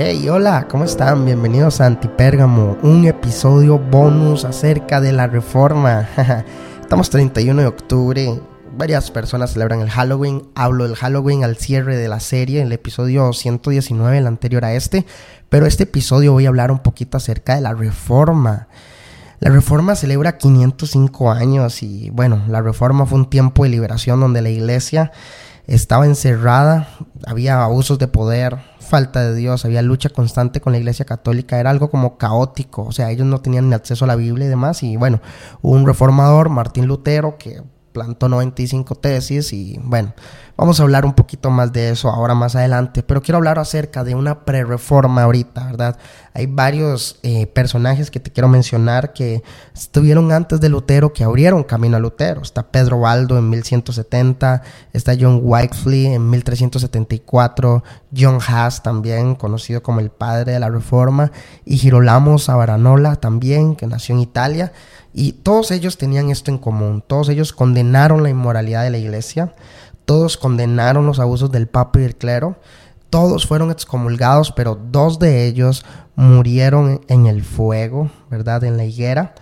Hey, hola, ¿cómo están? Bienvenidos a Antipérgamo, un episodio bonus acerca de la reforma. Estamos 31 de octubre, varias personas celebran el Halloween, hablo del Halloween al cierre de la serie, el episodio 119, el anterior a este, pero este episodio voy a hablar un poquito acerca de la reforma. La reforma celebra 505 años y bueno, la reforma fue un tiempo de liberación donde la iglesia estaba encerrada, había abusos de poder, falta de Dios, había lucha constante con la Iglesia Católica, era algo como caótico, o sea, ellos no tenían ni acceso a la Biblia y demás, y bueno, un reformador, Martín Lutero, que plantó 95 tesis y bueno, vamos a hablar un poquito más de eso ahora más adelante, pero quiero hablar acerca de una pre-reforma ahorita, ¿verdad? Hay varios eh, personajes que te quiero mencionar que estuvieron antes de Lutero, que abrieron camino a Lutero. Está Pedro Baldo en 1170, está John Wycliffe en 1374, John Haas también, conocido como el padre de la reforma, y Girolamo Savonarola también, que nació en Italia. Y todos ellos tenían esto en común, todos ellos condenaron la inmoralidad de la iglesia, todos condenaron los abusos del papa y del clero, todos fueron excomulgados, pero dos de ellos murieron en el fuego, ¿verdad? En la higuera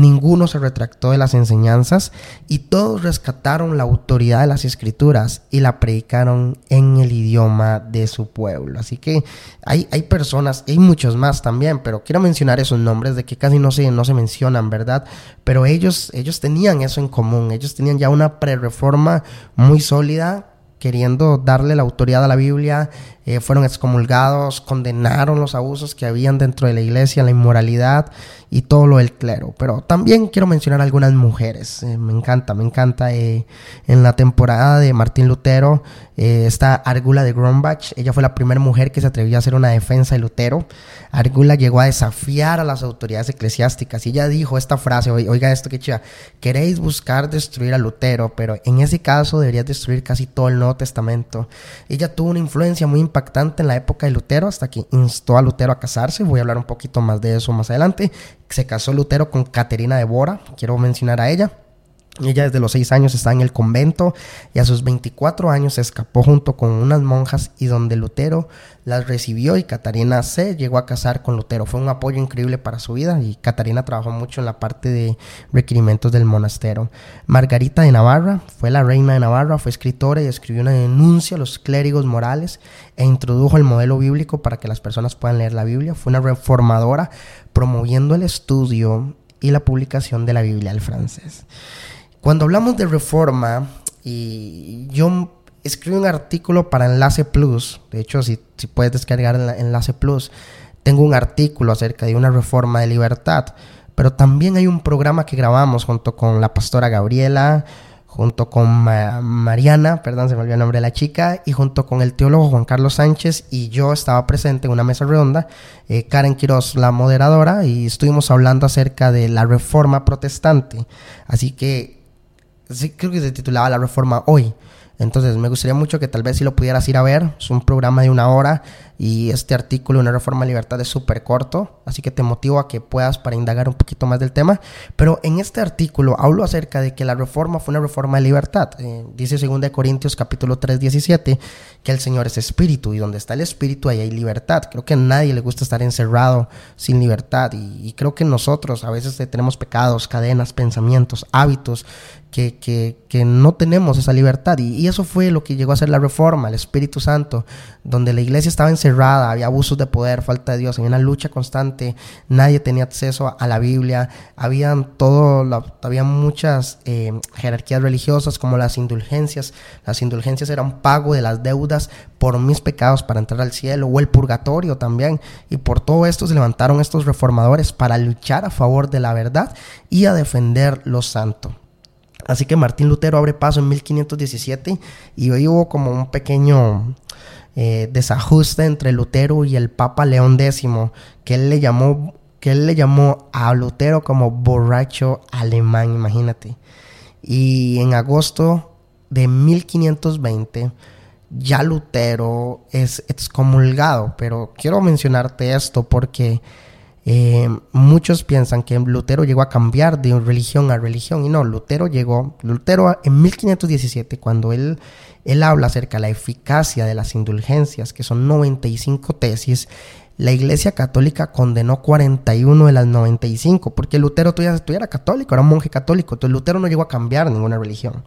ninguno se retractó de las enseñanzas y todos rescataron la autoridad de las escrituras y la predicaron en el idioma de su pueblo. Así que hay, hay personas, hay muchos más también, pero quiero mencionar esos nombres de que casi no se, no se mencionan, ¿verdad? Pero ellos, ellos tenían eso en común, ellos tenían ya una pre-reforma muy sólida queriendo darle la autoridad a la Biblia, eh, fueron excomulgados, condenaron los abusos que habían dentro de la iglesia, la inmoralidad y todo lo del clero. Pero también quiero mencionar algunas mujeres, eh, me encanta, me encanta. Eh, en la temporada de Martín Lutero está Argula de Grombach, ella fue la primera mujer que se atrevió a hacer una defensa de Lutero. Argula llegó a desafiar a las autoridades eclesiásticas y ella dijo esta frase, oiga esto que chiva, queréis buscar destruir a Lutero, pero en ese caso deberías destruir casi todo el Nuevo Testamento. Ella tuvo una influencia muy impactante en la época de Lutero hasta que instó a Lutero a casarse. Voy a hablar un poquito más de eso más adelante. Se casó Lutero con Caterina de Bora, quiero mencionar a ella. Ella desde los 6 años está en el convento y a sus 24 años se escapó junto con unas monjas y donde Lutero las recibió y Catarina se llegó a casar con Lutero. Fue un apoyo increíble para su vida y Catarina trabajó mucho en la parte de requerimientos del monasterio. Margarita de Navarra fue la reina de Navarra, fue escritora y escribió una denuncia a los clérigos morales e introdujo el modelo bíblico para que las personas puedan leer la Biblia. Fue una reformadora promoviendo el estudio y la publicación de la Biblia al francés. Cuando hablamos de reforma, y yo escribí un artículo para Enlace Plus, de hecho, si, puedes descargar Enlace Plus, tengo un artículo acerca de una reforma de libertad, pero también hay un programa que grabamos junto con la pastora Gabriela, junto con Mariana, perdón, se me olvidó el nombre de la chica, y junto con el teólogo Juan Carlos Sánchez, y yo estaba presente en una mesa redonda, eh, Karen Quiroz, la moderadora, y estuvimos hablando acerca de la reforma protestante. Así que creo que se titulaba La Reforma Hoy. Entonces me gustaría mucho que tal vez si lo pudieras ir a ver. Es un programa de una hora y este artículo, Una Reforma de Libertad, es súper corto. Así que te motivo a que puedas para indagar un poquito más del tema. Pero en este artículo hablo acerca de que la reforma fue una reforma de libertad. Eh, dice 2 Corintios capítulo 3, 17 que el Señor es espíritu y donde está el espíritu ahí hay libertad. Creo que a nadie le gusta estar encerrado sin libertad y, y creo que nosotros a veces tenemos pecados, cadenas, pensamientos, hábitos que, que, que, no tenemos esa libertad. Y, y, eso fue lo que llegó a ser la reforma, el Espíritu Santo, donde la iglesia estaba encerrada, había abusos de poder, falta de Dios, había una lucha constante, nadie tenía acceso a la Biblia, habían todo, la, había muchas eh, jerarquías religiosas como las indulgencias. Las indulgencias eran pago de las deudas por mis pecados para entrar al cielo, o el purgatorio también. Y por todo esto se levantaron estos reformadores para luchar a favor de la verdad y a defender lo santo. Así que Martín Lutero abre paso en 1517 y hoy hubo como un pequeño eh, desajuste entre Lutero y el Papa León X, que él le llamó, que él le llamó a Lutero como borracho alemán, imagínate. Y en agosto de 1520 ya Lutero es excomulgado, pero quiero mencionarte esto porque eh, muchos piensan que Lutero llegó a cambiar de religión a religión y no, Lutero llegó, Lutero en 1517 cuando él, él habla acerca de la eficacia de las indulgencias, que son 95 tesis, la Iglesia Católica condenó 41 de las 95, porque Lutero todavía, todavía era católico, era un monje católico, entonces Lutero no llegó a cambiar ninguna religión.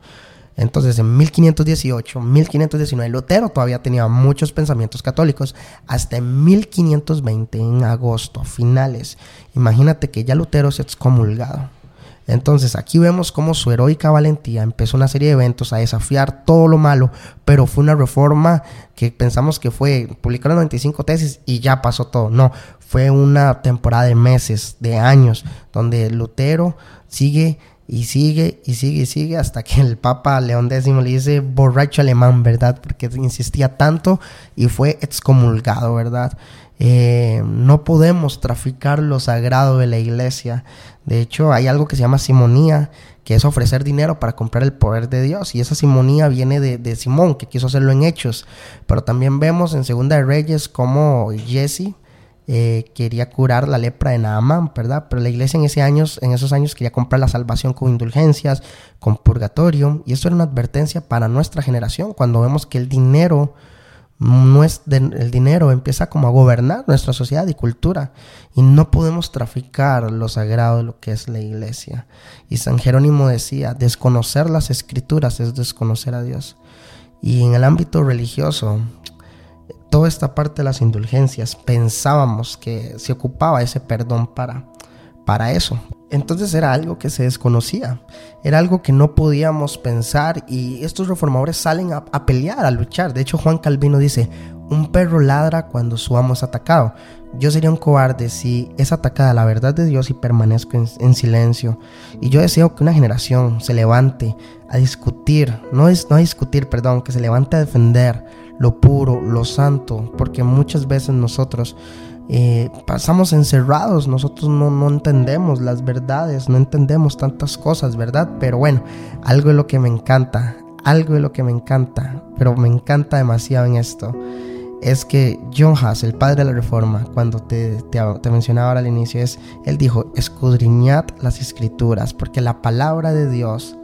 Entonces, en 1518, 1519, Lutero todavía tenía muchos pensamientos católicos. Hasta en 1520, en agosto, finales, imagínate que ya Lutero se ha excomulgado. Entonces aquí vemos cómo su heroica valentía empezó una serie de eventos a desafiar todo lo malo, pero fue una reforma que pensamos que fue publicar 95 tesis y ya pasó todo. No, fue una temporada de meses, de años, donde Lutero sigue y sigue y sigue y sigue hasta que el Papa León X le dice borracho alemán, ¿verdad? Porque insistía tanto y fue excomulgado, ¿verdad? Eh, no podemos traficar lo sagrado de la iglesia. De hecho, hay algo que se llama simonía, que es ofrecer dinero para comprar el poder de Dios. Y esa simonía viene de, de Simón, que quiso hacerlo en hechos. Pero también vemos en Segunda de Reyes como Jesse eh, quería curar la lepra de Naamán, ¿verdad? Pero la iglesia en, ese años, en esos años quería comprar la salvación con indulgencias, con purgatorio, y eso era una advertencia para nuestra generación, cuando vemos que el dinero, no es el dinero empieza como a gobernar nuestra sociedad y cultura, y no podemos traficar lo sagrado de lo que es la iglesia. Y San Jerónimo decía, desconocer las escrituras es desconocer a Dios. Y en el ámbito religioso, toda esta parte de las indulgencias pensábamos que se ocupaba ese perdón para, para eso. Entonces era algo que se desconocía, era algo que no podíamos pensar y estos reformadores salen a, a, pelear, a luchar. De hecho, Juan Calvino dice, un perro ladra cuando su amo es atacado. Yo sería un cobarde si es atacada la verdad de Dios y permanezco en, en silencio. Y yo deseo que una generación se levante a discutir, no, es, no a discutir, perdón, que se levante a defender lo puro, lo santo, porque muchas veces nosotros eh, pasamos encerrados, nosotros no, no, entendemos las verdades, no entendemos tantas cosas, ¿verdad? Pero bueno, algo de lo que me encanta, algo de lo que me encanta, pero me encanta demasiado en esto, es que John Haas, el padre de la reforma, cuando te, te, mencionaba ahora al inicio, es, él dijo, escudriñad las escrituras, porque la palabra de Dios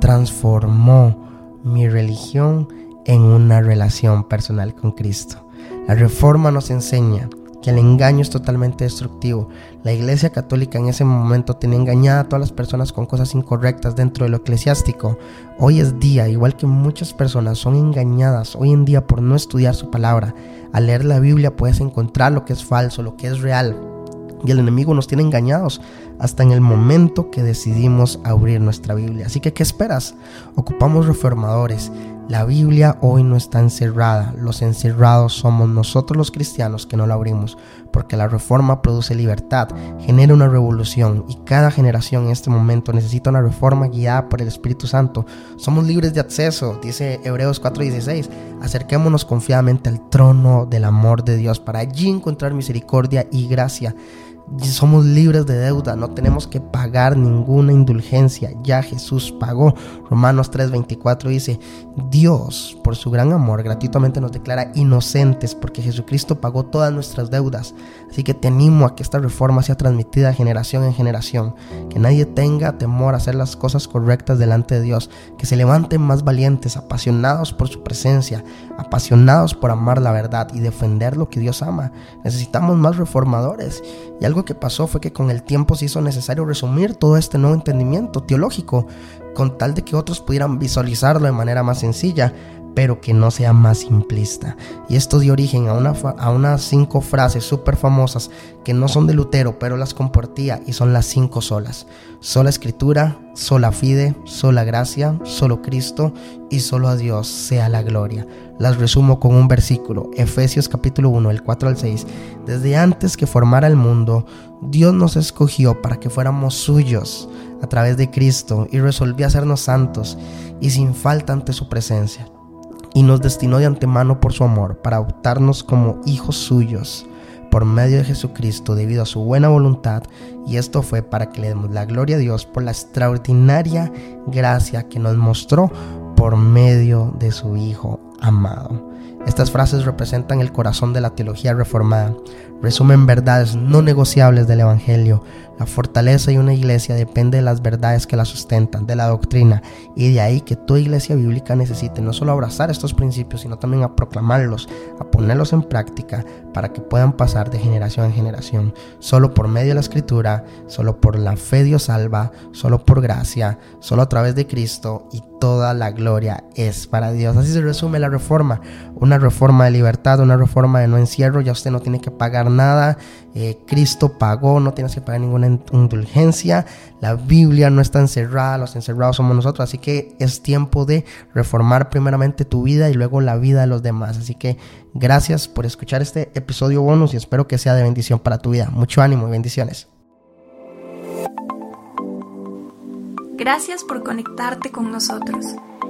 transformó mi religión en una relación personal con Cristo. La reforma nos enseña que el engaño es totalmente destructivo. La Iglesia Católica en ese momento tenía engañada a todas las personas con cosas incorrectas dentro de lo eclesiástico. Hoy es día, igual que muchas personas son engañadas hoy en día por no estudiar su palabra. Al leer la Biblia puedes encontrar lo que es falso, lo que es real. Y el enemigo nos tiene engañados hasta en el momento que decidimos abrir nuestra Biblia. Así que, ¿qué esperas? Ocupamos reformadores. La Biblia hoy no está encerrada. Los encerrados somos nosotros los cristianos que no la abrimos, porque la reforma produce libertad, genera una revolución y cada generación en este momento necesita una reforma guiada por el Espíritu Santo. Somos libres de acceso, dice Hebreos 4:16. Acerquémonos confiadamente al trono del amor de Dios para allí encontrar misericordia y gracia somos libres de deuda, no tenemos que pagar ninguna indulgencia, ya Jesús pagó. Romanos 3:24 dice, Dios, por su gran amor, gratuitamente nos declara inocentes porque Jesucristo pagó todas nuestras deudas. Así que te animo a que esta reforma sea transmitida generación en generación, que nadie tenga temor a hacer las cosas correctas delante de Dios, que se levanten más valientes, apasionados por su presencia, apasionados por amar la verdad y defender lo que Dios ama. Necesitamos más reformadores. Y algo que pasó fue que con el tiempo se hizo necesario resumir todo este nuevo entendimiento teológico, con tal de que otros pudieran visualizarlo de manera más sencilla, pero que no sea más simplista. Y esto dio origen a, una, a unas cinco frases súper famosas que no son de Lutero, pero las compartía y son las cinco solas. Sola escritura, sola fide, sola gracia, solo Cristo y solo a Dios sea la gloria. Las resumo con un versículo, Efesios capítulo 1, el 4 al 6. Desde antes que formara el mundo, Dios nos escogió para que fuéramos suyos a través de Cristo y resolvió hacernos santos y sin falta ante su presencia y nos destinó de antemano por su amor para adoptarnos como hijos suyos por medio de Jesucristo debido a su buena voluntad y esto fue para que le demos la gloria a Dios por la extraordinaria gracia que nos mostró por medio de su Hijo amado. Estas frases representan el corazón de la teología reformada, resumen verdades no negociables del Evangelio. La fortaleza de una iglesia depende de las verdades que la sustentan, de la doctrina, y de ahí que toda iglesia bíblica necesite no solo abrazar estos principios, sino también a proclamarlos, a ponerlos en práctica para que puedan pasar de generación en generación. Solo por medio de la escritura, solo por la fe Dios salva, solo por gracia, solo a través de Cristo y toda la gloria es para Dios. Así se resume la reforma, una reforma de libertad, una reforma de no encierro, ya usted no tiene que pagar nada, eh, Cristo pagó, no tienes que pagar ninguna indulgencia, la Biblia no está encerrada, los encerrados somos nosotros, así que es tiempo de reformar primeramente tu vida y luego la vida de los demás. Así que gracias por escuchar este episodio bonus y espero que sea de bendición para tu vida. Mucho ánimo y bendiciones. Gracias por conectarte con nosotros.